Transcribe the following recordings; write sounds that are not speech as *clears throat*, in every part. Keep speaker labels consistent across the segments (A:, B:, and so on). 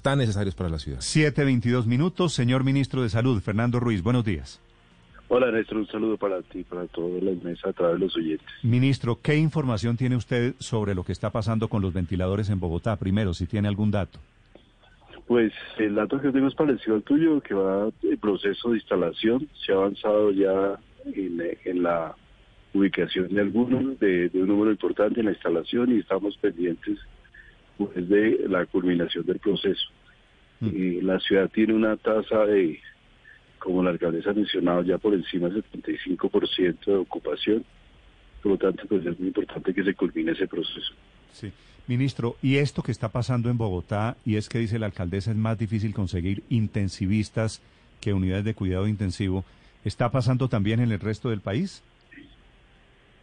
A: Tan necesarios para la ciudad.
B: 7.22 minutos. Señor Ministro de Salud, Fernando Ruiz, buenos días.
C: Hola Néstor, un saludo para ti, para todas las mesas, a través de los oyentes.
B: Ministro, ¿qué información tiene usted sobre lo que está pasando con los ventiladores en Bogotá? Primero, si tiene algún dato.
C: Pues el dato que tengo es parecido al tuyo, que va en proceso de instalación. Se ha avanzado ya en, la ubicación de algunos, de, un número importante en la instalación y estamos pendientes pues, de la culminación del proceso. Mm. Y la ciudad tiene una tasa de como la alcaldesa ha mencionado, ya por encima del 75% de ocupación. Por lo tanto, pues es muy importante que se culmine ese proceso.
B: Sí. Ministro, y esto que está pasando en Bogotá, y es que dice la alcaldesa es más difícil conseguir intensivistas que unidades de cuidado intensivo, ¿está pasando también en el resto del país?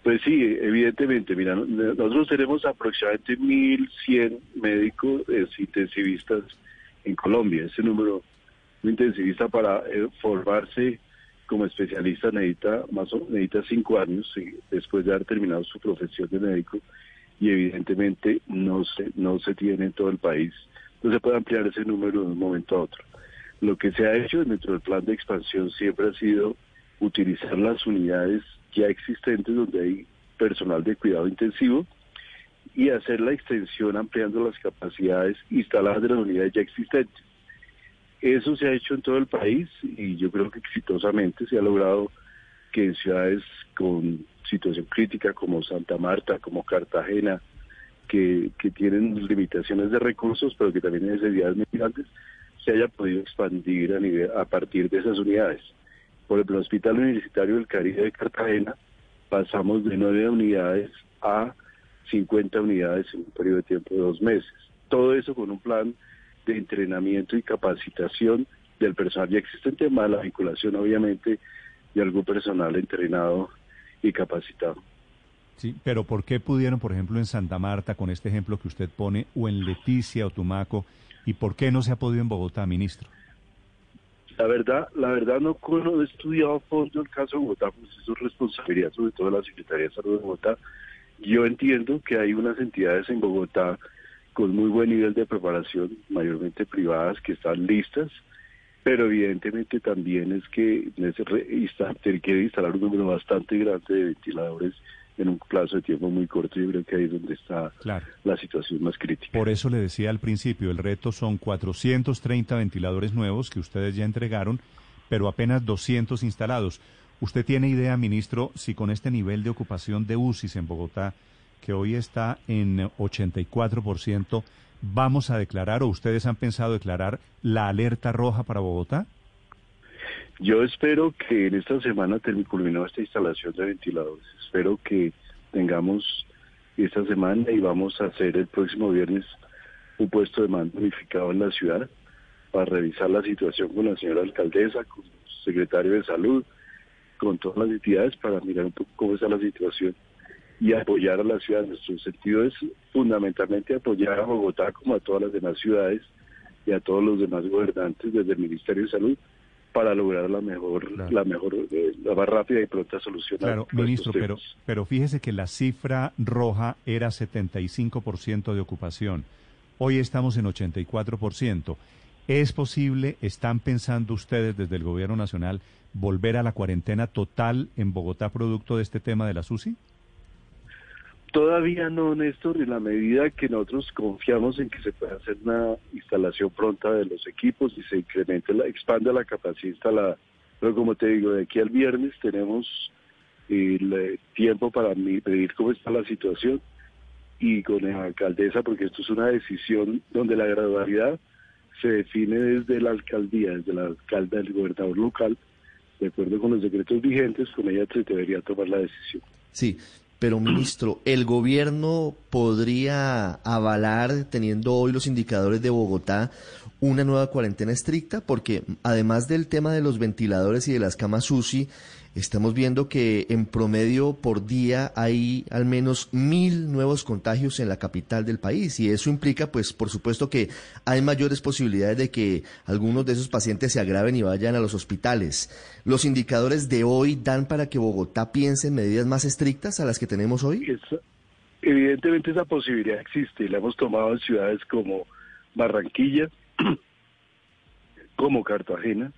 C: Pues sí, evidentemente. Mira, nosotros tenemos aproximadamente 1.100 médicos intensivistas en Colombia. Ese número un intensivista para eh, formarse como especialista necesita más o necesita cinco años después de haber terminado su profesión de médico y evidentemente no se no se tiene en todo el país no se puede ampliar ese número de un momento a otro lo que se ha hecho dentro del plan de expansión siempre ha sido utilizar las unidades ya existentes donde hay personal de cuidado intensivo y hacer la extensión ampliando las capacidades instaladas de las unidades ya existentes eso se ha hecho en todo el país y yo creo que exitosamente se ha logrado que en ciudades con situación crítica como Santa Marta, como Cartagena, que, tienen limitaciones de recursos, pero que también necesidades muy grandes, se haya podido expandir a, nivel, a partir de esas unidades. Por ejemplo, el Hospital Universitario del Caribe de Cartagena pasamos de nueve unidades a 50 unidades en un periodo de tiempo de dos meses. Todo eso con un plan de entrenamiento y capacitación del personal ya existente, más la vinculación obviamente de algún personal entrenado y capacitado.
B: Sí, pero ¿por qué pudieron, por ejemplo, en Santa Marta, con este ejemplo que usted pone, o en Leticia o Tumaco, y por qué no se ha podido en Bogotá, ministro?
C: La verdad, la verdad no, he estudiado a fondo el caso de Bogotá, pues eso es responsabilidad sobre todo la Secretaría de Salud de Bogotá. Yo entiendo que hay unas entidades en Bogotá con muy buen nivel de preparación, mayormente privadas, que están listas, pero evidentemente también es que se quiere instalar un número bastante grande de ventiladores en un plazo de tiempo muy corto y creo que ahí es donde está la situación más crítica.
B: Por eso le decía al principio, el reto son 430 ventiladores nuevos que ustedes ya entregaron, pero apenas 200 instalados. ¿Usted tiene idea, ministro, si con este nivel de ocupación de UCIs en Bogotá que hoy está en 84%, ¿vamos a declarar o ustedes han pensado declarar la alerta roja para Bogotá?
C: Yo espero que en esta semana terminó esta instalación de ventiladores. Espero que tengamos esta semana y vamos a hacer el próximo viernes un puesto de mando unificado en la ciudad para revisar la situación con la señora alcaldesa, con el secretario de salud, con todas las entidades para mirar un poco cómo está la situación y apoyar a la ciudad. Nuestro sentido es fundamentalmente apoyar a Bogotá como a todas las demás ciudades y a todos los demás gobernantes desde el Ministerio de Salud para lograr la mejor, la mejor, eh, la más rápida y pronta solución.
B: Claro, ministro, pero, pero fíjese que la cifra roja era 75% de ocupación. Hoy estamos en 84%. ¿Es posible, están pensando ustedes desde el Gobierno Nacional, volver a la cuarentena total en Bogotá producto de este tema de la SUSI?
C: Todavía no, Néstor, en la medida que nosotros confiamos en que se pueda hacer una instalación pronta de los equipos y se incremente, la, expanda la capacidad instalada. Pero como te digo, de aquí al viernes tenemos el eh, tiempo para pedir cómo está la situación y con la alcaldesa, porque esto es una decisión donde la gradualidad se define desde la alcaldía, desde la alcalde del gobernador local, de acuerdo con los decretos vigentes, con ella se debería tomar la decisión.
A: Sí,
D: Pero, ministro, ¿el gobierno podría avalar, teniendo hoy los indicadores de Bogotá, una nueva cuarentena estricta? Porque además del tema de los ventiladores y de las camas UCI, estamos viendo que en promedio por día hay al menos mil nuevos contagios en la capital del país y eso implica, pues, por supuesto que hay mayores posibilidades de que algunos de esos pacientes se agraven y vayan a los hospitales. ¿Los indicadores de hoy dan para que Bogotá piense en medidas más estrictas a las que tenemos hoy?
C: Evidentemente esa posibilidad existe y la hemos tomado en ciudades como Barranquilla, *clears throat* como Cartagena,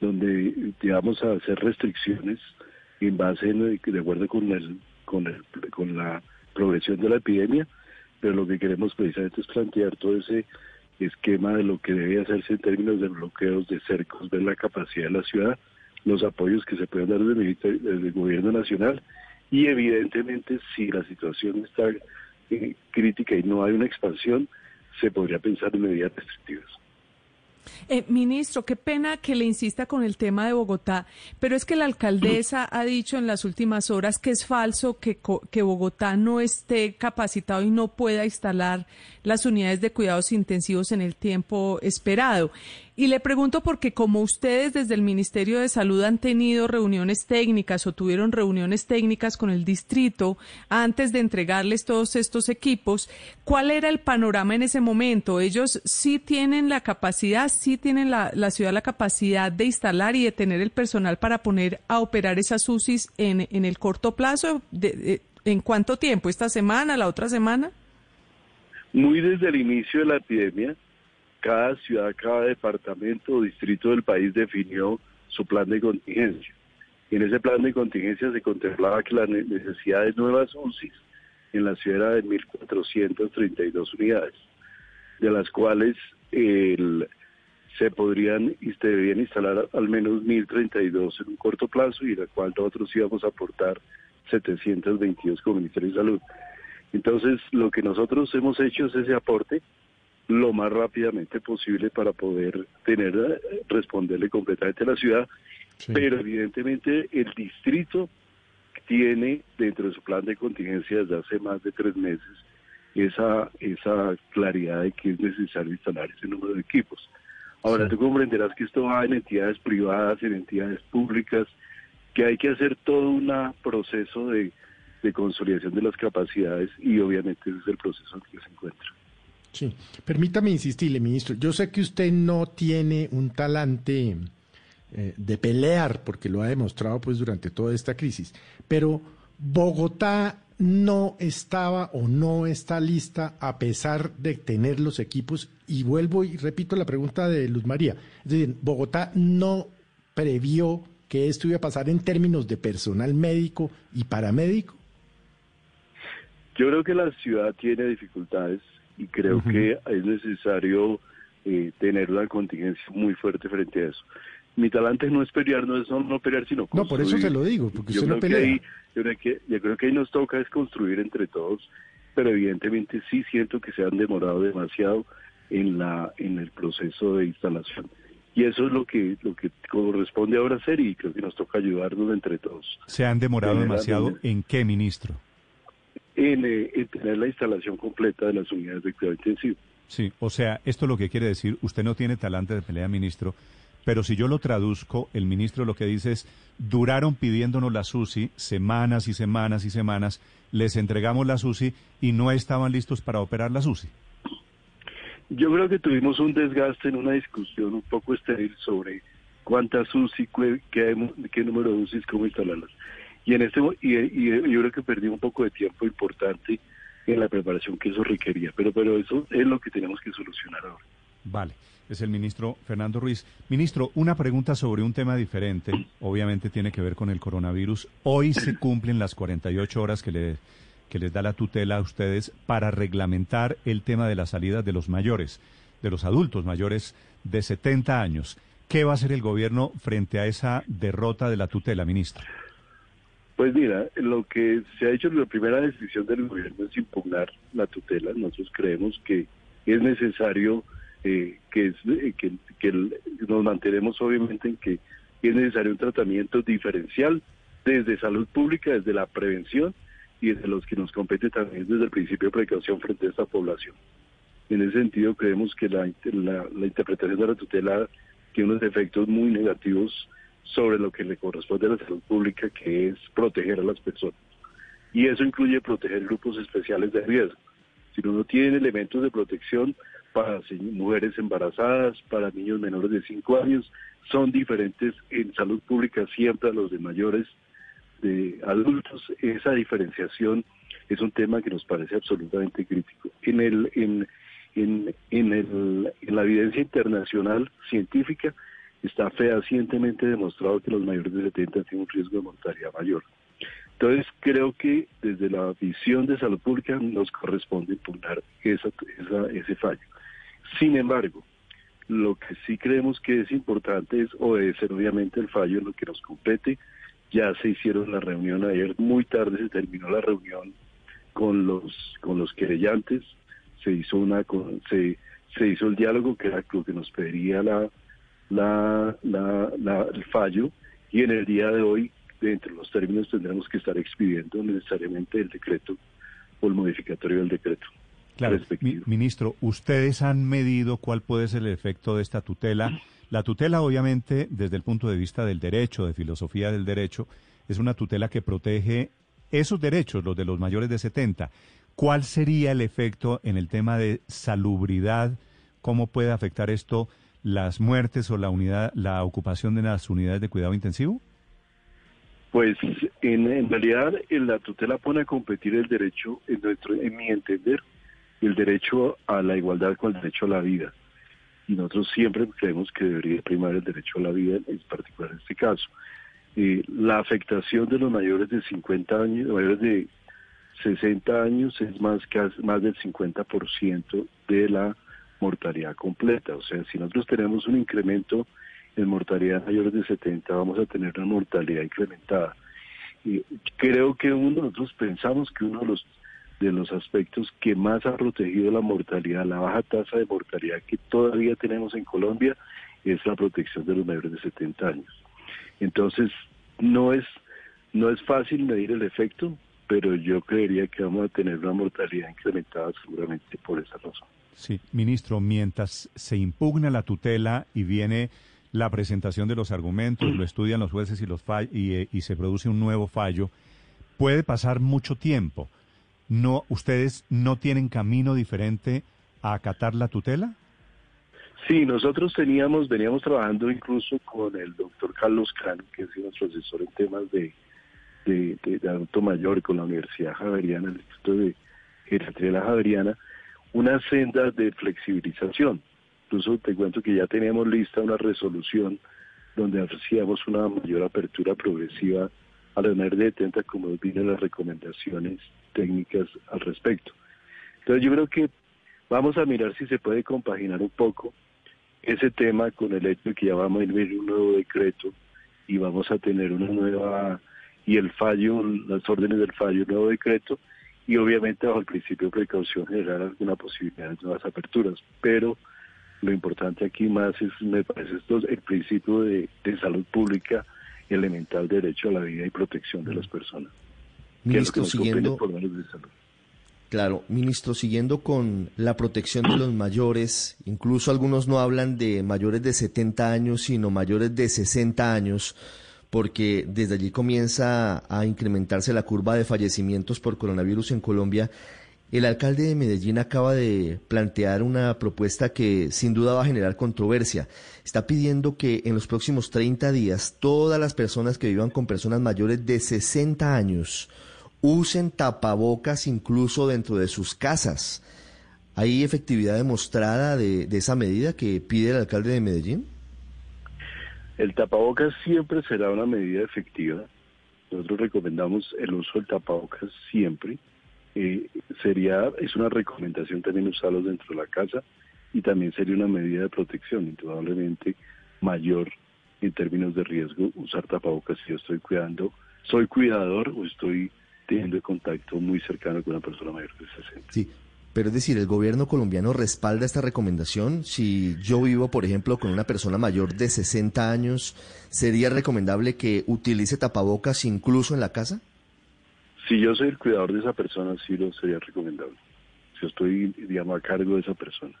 C: donde digamos a hacer restricciones en base de acuerdo con el, con el con la progresión de la epidemia, pero lo que queremos precisamente es plantear todo ese esquema de lo que debe hacerse en términos de bloqueos de cercos, ver la capacidad de la ciudad, los apoyos que se pueden dar desde desde el gobierno nacional y evidentemente si la situación está eh, crítica y no hay una expansión, se podría pensar en medidas restrictivas.
E: Eh, ministro, qué pena que le insista con el tema de Bogotá, pero es que la alcaldesa *clears throat* ha dicho en las últimas horas que es falso que, que Bogotá no esté capacitado y no pueda instalar las unidades de cuidados intensivos en el tiempo esperado. Y le pregunto porque como ustedes desde el Ministerio de Salud han tenido reuniones técnicas o tuvieron reuniones técnicas con el distrito antes de entregarles todos estos equipos, ¿cuál era el panorama en ese momento? Ellos sí tienen la capacidad, sí tienen la, la ciudad la capacidad de instalar y de tener el personal para poner a operar esas UCIs en, en el corto plazo. ¿En cuánto tiempo? ¿Esta semana? ¿La otra semana?
C: Muy desde el inicio de la epidemia, cada ciudad, cada departamento o distrito del país definió su plan de contingencia. Y en ese plan de contingencia se contemplaba que la ne- necesidad de nuevas UCIs en la ciudad era de 1.432 unidades, de las cuales se podrían y se instalar al menos 1.032 en un corto plazo y de la cual nosotros íbamos a aportar 722 como Ministerio de Salud. Entonces, lo que nosotros hemos hecho es ese aporte lo más rápidamente posible para poder tener eh, responderle completamente a la ciudad, pero evidentemente el distrito tiene dentro de su plan de contingencia desde hace más de tres meses esa esa claridad de que es necesario instalar ese número de equipos. Ahora tú comprenderás que esto va en entidades privadas, en entidades públicas, que hay que hacer todo un proceso de, de consolidación de las capacidades y obviamente ese es el proceso en que se encuentra.
F: Sí, permítame insistirle, ministro. Yo sé que usted no tiene un talante eh, de pelear, porque lo ha demostrado pues durante toda esta crisis, pero Bogotá no estaba o no está lista a pesar de tener los equipos. Y vuelvo y repito la pregunta de Luz María. Es decir, Bogotá no previó que esto iba a pasar en términos de personal médico y paramédico.
C: Yo creo que la ciudad tiene dificultades y creo que es necesario eh, tener una contingencia muy fuerte frente a eso. Mi talante no es pelear, no es no, no pelear, sino
F: No, por eso
C: construir.
F: se lo digo, porque
C: yo
F: usted no
C: creo que
F: pelea.
C: ahí, yo creo que yo creo que ahí nos toca es construir entre todos, pero evidentemente sí siento que se han demorado demasiado en la en el proceso de instalación. Y eso es lo que lo que corresponde ahora hacer y creo que nos toca ayudarnos entre todos.
B: ¿Se han demorado demasiado en qué, ministro?
C: En, eh, en tener la instalación completa de las unidades de cuidado intensivo.
B: Sí, o sea, esto lo que quiere decir, usted no tiene talante de pelea, ministro, pero si yo lo traduzco, el ministro lo que dice es, duraron pidiéndonos la SUSI semanas y semanas y semanas, les entregamos la SUSI y no estaban listos para operar la SUSI.
C: Yo creo que tuvimos un desgaste en una discusión un poco estéril sobre cuántas UCI, qué, qué número de UCI, cómo instalarlas. Y en este y yo creo que perdí un poco de tiempo importante en la preparación que eso requería, pero pero eso es lo que tenemos que solucionar ahora.
B: Vale, es el ministro Fernando Ruiz. Ministro, una pregunta sobre un tema diferente, obviamente tiene que ver con el coronavirus. Hoy se *clears throat* cumplen las 48 horas que, le, que les da la tutela a ustedes para reglamentar el tema de las salidas de los mayores, de los adultos mayores de 70 años. ¿Qué va a hacer el gobierno frente a esa derrota de la tutela, ministro?
C: Pues mira, lo que se ha hecho, la primera decisión del gobierno es impugnar la tutela. Nosotros creemos que es necesario eh, que, es, eh, que, que nos mantenemos obviamente en que es necesario un tratamiento diferencial desde salud pública, desde la prevención y de los que nos compete también desde el principio de precaución frente a esta población. En ese sentido, creemos que la, la, la interpretación de la tutela tiene unos efectos muy negativos sobre lo que le corresponde a la salud pública, que es proteger a las personas. Y eso incluye proteger grupos especiales de riesgo. Si uno tiene elementos de protección para mujeres embarazadas, para niños menores de 5 años, son diferentes en salud pública siempre a los de mayores de adultos. Esa diferenciación es un tema que nos parece absolutamente crítico. En, el, en, en, en, el, en la evidencia internacional científica está fehacientemente demostrado que los mayores de 70 tienen un riesgo de mortalidad mayor. Entonces, creo que desde la visión de salud pública nos corresponde impugnar esa, ese fallo. Sin embargo, lo que sí creemos que es importante es obedecer obviamente el fallo en lo que nos compete. Ya se hicieron la reunión ayer, muy tarde se terminó la reunión con los con los querellantes, se hizo una se, se hizo el diálogo que era lo que nos pediría la, la, la, el fallo y en el día de hoy dentro de los términos tendremos que estar expidiendo necesariamente el decreto o el modificatorio del decreto.
B: Claro, ministro, ¿ustedes han medido cuál puede ser el efecto de esta tutela? La tutela, obviamente, desde el punto de vista del derecho, de filosofía del derecho, es una tutela que protege esos derechos, los de los mayores de 70. ¿Cuál sería el efecto en el tema de salubridad? ¿Cómo puede afectar esto las muertes o la unidad, la ocupación de las unidades de cuidado intensivo?
C: Pues en, realidad en la tutela pone a competir el derecho, en, nuestro, en mi entender, el derecho a la igualdad con el derecho a la vida. Y nosotros siempre creemos que debería primar el derecho a la vida, en particular en este caso. Eh, la afectación de los mayores de 50 años, mayores de 60 años es más, que, más del 50% de la mortalidad completa. O sea, si nosotros tenemos un incremento en mortalidad mayores de 70, vamos a tener una mortalidad incrementada. Y creo que uno, nosotros pensamos que uno de los de los aspectos que más ha protegido la mortalidad, la baja tasa de mortalidad que todavía tenemos en Colombia, es la protección de los mayores de 70 años. Entonces, no es, no es fácil medir el efecto, pero yo creería que vamos a tener una mortalidad incrementada seguramente por esa razón.
B: Sí, ministro, mientras se impugna la tutela y viene la presentación de los argumentos, lo estudian los jueces y, los y, eh, y se produce un nuevo fallo, puede pasar mucho tiempo no ustedes no tienen camino diferente a acatar la tutela?
C: Sí, nosotros teníamos, veníamos trabajando incluso con el doctor Carlos Cano, que es nuestro asesor en temas de, de, adulto mayor con la Universidad Javeriana, el Instituto de Geriatría Javeriana, una senda de flexibilización. Incluso te cuento que ya teníamos lista una resolución donde hacíamos una mayor apertura progresiva a la de 70 como vienen las recomendaciones técnicas al respecto. Entonces yo creo que vamos a mirar si se puede compaginar un poco ese tema con el hecho de que ya vamos a ir un nuevo decreto y vamos a tener una nueva y el fallo, las órdenes del fallo, un nuevo decreto y obviamente bajo el principio de precaución generar alguna posibilidad de nuevas aperturas. Pero lo importante aquí más es, me parece, esto, el principio de, de salud pública elemental derecho a la vida y protección de las personas.
D: Ministro, siguiendo, claro, ministro, siguiendo con la protección de los mayores, incluso algunos no hablan de mayores de 70 años, sino mayores de 60 años, porque desde allí comienza a incrementarse la curva de fallecimientos por coronavirus en Colombia. El alcalde de Medellín acaba de plantear una propuesta que sin duda va a generar controversia. Está pidiendo que en los próximos 30 días todas las personas que vivan con personas mayores de 60 años usen tapabocas incluso dentro de sus casas. ¿Hay efectividad demostrada de, esa medida que pide el alcalde de Medellín?
C: El tapabocas siempre será una medida efectiva. Nosotros recomendamos el uso del tapabocas siempre. Eh, sería es una recomendación también usarlos dentro de la casa y también sería una medida de protección, indudablemente mayor en términos de riesgo usar tapabocas si yo estoy cuidando, soy cuidador o estoy teniendo contacto muy cercano con una persona mayor de 60.
D: Sí, pero es decir, ¿el gobierno colombiano respalda esta recomendación? Si yo vivo, por ejemplo, con una persona mayor de 60 años, ¿sería recomendable que utilice tapabocas incluso en la casa?
C: Si yo soy el cuidador de esa persona, sí lo sería recomendable. Si estoy, digamos, a cargo de esa persona.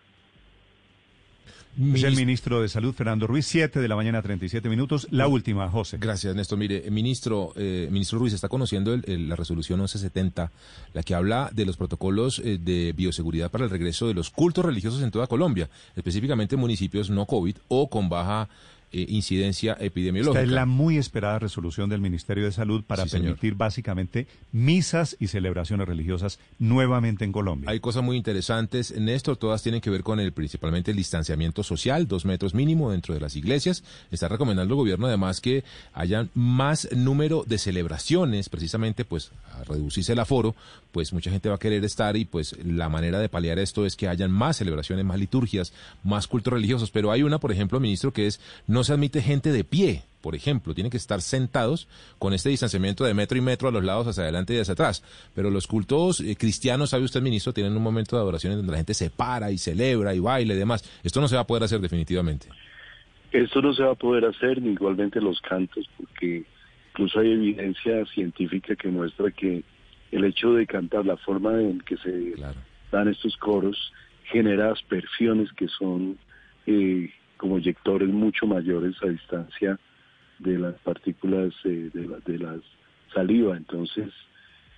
B: Es el ministro de Salud, Fernando Ruiz, 7 de la mañana, 37 minutos. La última, José.
A: Gracias, Néstor. Mire, eh, ministro, eh, ministro Ruiz, está conociendo el- el- la resolución 1170, la que habla de los protocolos eh, de bioseguridad para el regreso de los cultos religiosos en toda Colombia, específicamente en municipios no COVID o con baja eh, incidencia epidemiológica.
B: Esta es la muy esperada resolución del Ministerio de Salud para
A: Sí, señor.
B: permitir básicamente misas y celebraciones religiosas nuevamente en Colombia.
A: Hay cosas muy interesantes, Néstor, todas tienen que ver con el principalmente el distanciamiento social, dos metros mínimo dentro de las iglesias. Está recomendando el gobierno además que haya más número de celebraciones, precisamente pues a reducirse el aforo, pues mucha gente va a querer estar y pues la manera de paliar esto es que hayan más celebraciones, más liturgias, más cultos religiosos. Pero hay una, por ejemplo, ministro, que es no se admite gente de pie. Por ejemplo, tienen que estar sentados con este distanciamiento de metro y metro a los lados, hacia adelante y hacia atrás. Pero los cultos eh, cristianos, sabe usted, ministro, tienen un momento de adoración en donde la gente se para y celebra y baila y demás. Esto no se va a poder hacer definitivamente.
C: Esto no se va a poder hacer, ni igualmente los cantos, porque incluso hay evidencia científica que muestra que el hecho de cantar, la forma en que se dan estos coros, genera aspersiones que son eh, eyectores mucho mayores a distancia de las partículas eh, de, la, de la saliva. Entonces,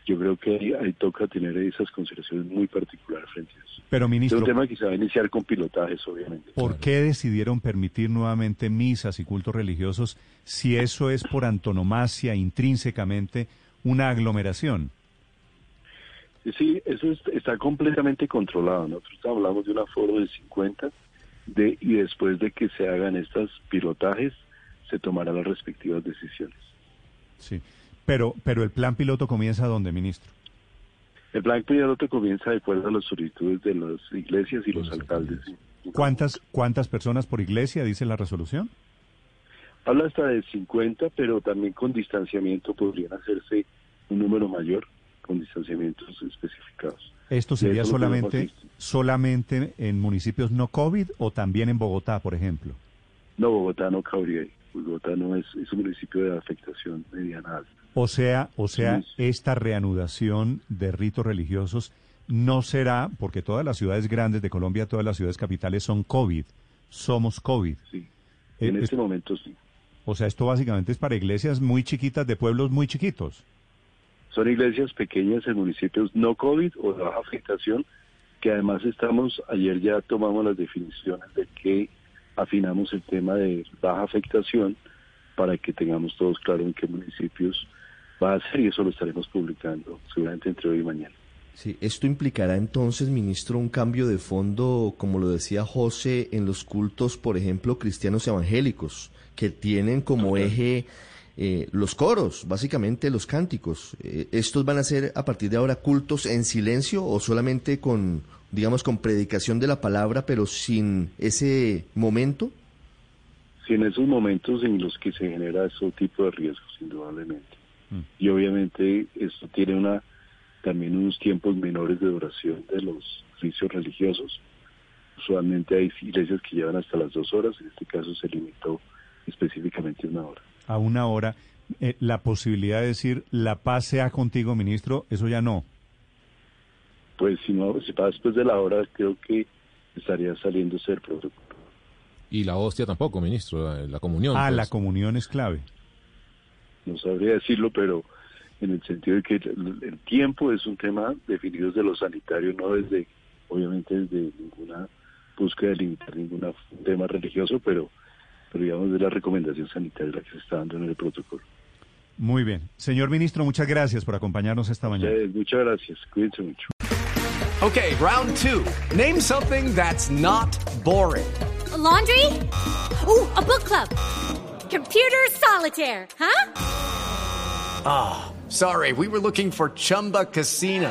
C: yo creo que ahí, ahí toca tener esas consideraciones muy particulares frente a eso.
B: Pero, ministro,
C: es un tema que se va a iniciar con pilotajes, obviamente.
B: ¿Por qué decidieron permitir nuevamente misas y cultos religiosos si eso es por antonomasia, intrínsecamente, una aglomeración?
C: Sí, eso es- está completamente controlado. Nosotros hablamos de un aforo de 50 de, y después de que se hagan estos pilotajes, se tomarán las respectivas decisiones.
B: Sí. Pero, pero el plan piloto comienza dónde, ministro?
C: El plan piloto comienza de acuerdo a las solicitudes de las iglesias y los alcaldes.
B: ¿Cuántas, ¿Cuántas personas por iglesia dice la resolución?
C: Habla hasta de 50, pero también con distanciamiento podrían hacerse un número mayor, con distanciamientos especificados.
B: ¿Esto sería solamente, solamente en municipios no COVID o también en Bogotá, por ejemplo?
C: No, Bogotá no cabría. Bogotá no es, es un municipio de afectación mediana alta.
B: O sea, o sea,
C: Sí.
B: esta reanudación de ritos religiosos no será, porque todas las ciudades grandes de Colombia, todas las ciudades capitales son COVID, somos COVID.
C: Sí.
B: Eh,
C: En
B: es-
C: este momento sí.
B: o sea, esto básicamente es para iglesias muy chiquitas de pueblos muy chiquitos.
C: Son iglesias pequeñas en municipios no COVID o de baja afectación, que además estamos, ayer ya tomamos las definiciones de que afinamos el tema de baja afectación para que tengamos todos claro en qué municipios va a ser y eso lo estaremos publicando seguramente entre hoy y mañana.
D: Sí, esto implicará entonces, ministro, un cambio de fondo, como lo decía José, en los cultos, por ejemplo, cristianos evangélicos, que tienen como eje eh, los coros, básicamente los cánticos. Eh, ¿Estos van a ser a partir de ahora cultos en silencio o solamente con, digamos, con predicación de la palabra, pero sin ese momento?
C: Si en esos momentos en los que se genera ese tipo de riesgos, indudablemente. Y obviamente esto tiene una también unos tiempos menores de duración de los oficios religiosos. Usualmente hay iglesias que llevan hasta las dos horas, en este caso se limitó específicamente a una hora.
B: A una hora, eh, la posibilidad de decir la paz sea contigo, ministro, eso ya no.
C: Pues si no, si va después de la hora, creo que estaría saliendo ser protocolo.
A: Y la hostia tampoco, ministro, la, la comunión.
B: Ah,
A: pues.
B: la comunión es clave.
C: No sabría decirlo, pero en el sentido de que el, el tiempo es un tema definido desde lo sanitario, no desde, obviamente, desde ninguna búsqueda de limitar ningún tema religioso, pero, pero digamos de la recomendación sanitaria que se está dando en el protocolo.
B: Muy bien. Señor ministro, muchas gracias por acompañarnos esta mañana.
C: Eh, muchas gracias, cuídense mucho.
G: Okay, round two. Name something that's not boring.
H: A laundry? Ooh, a book club. Computer solitaire, huh?
G: Ah, sorry, we were looking for Chumba Casino.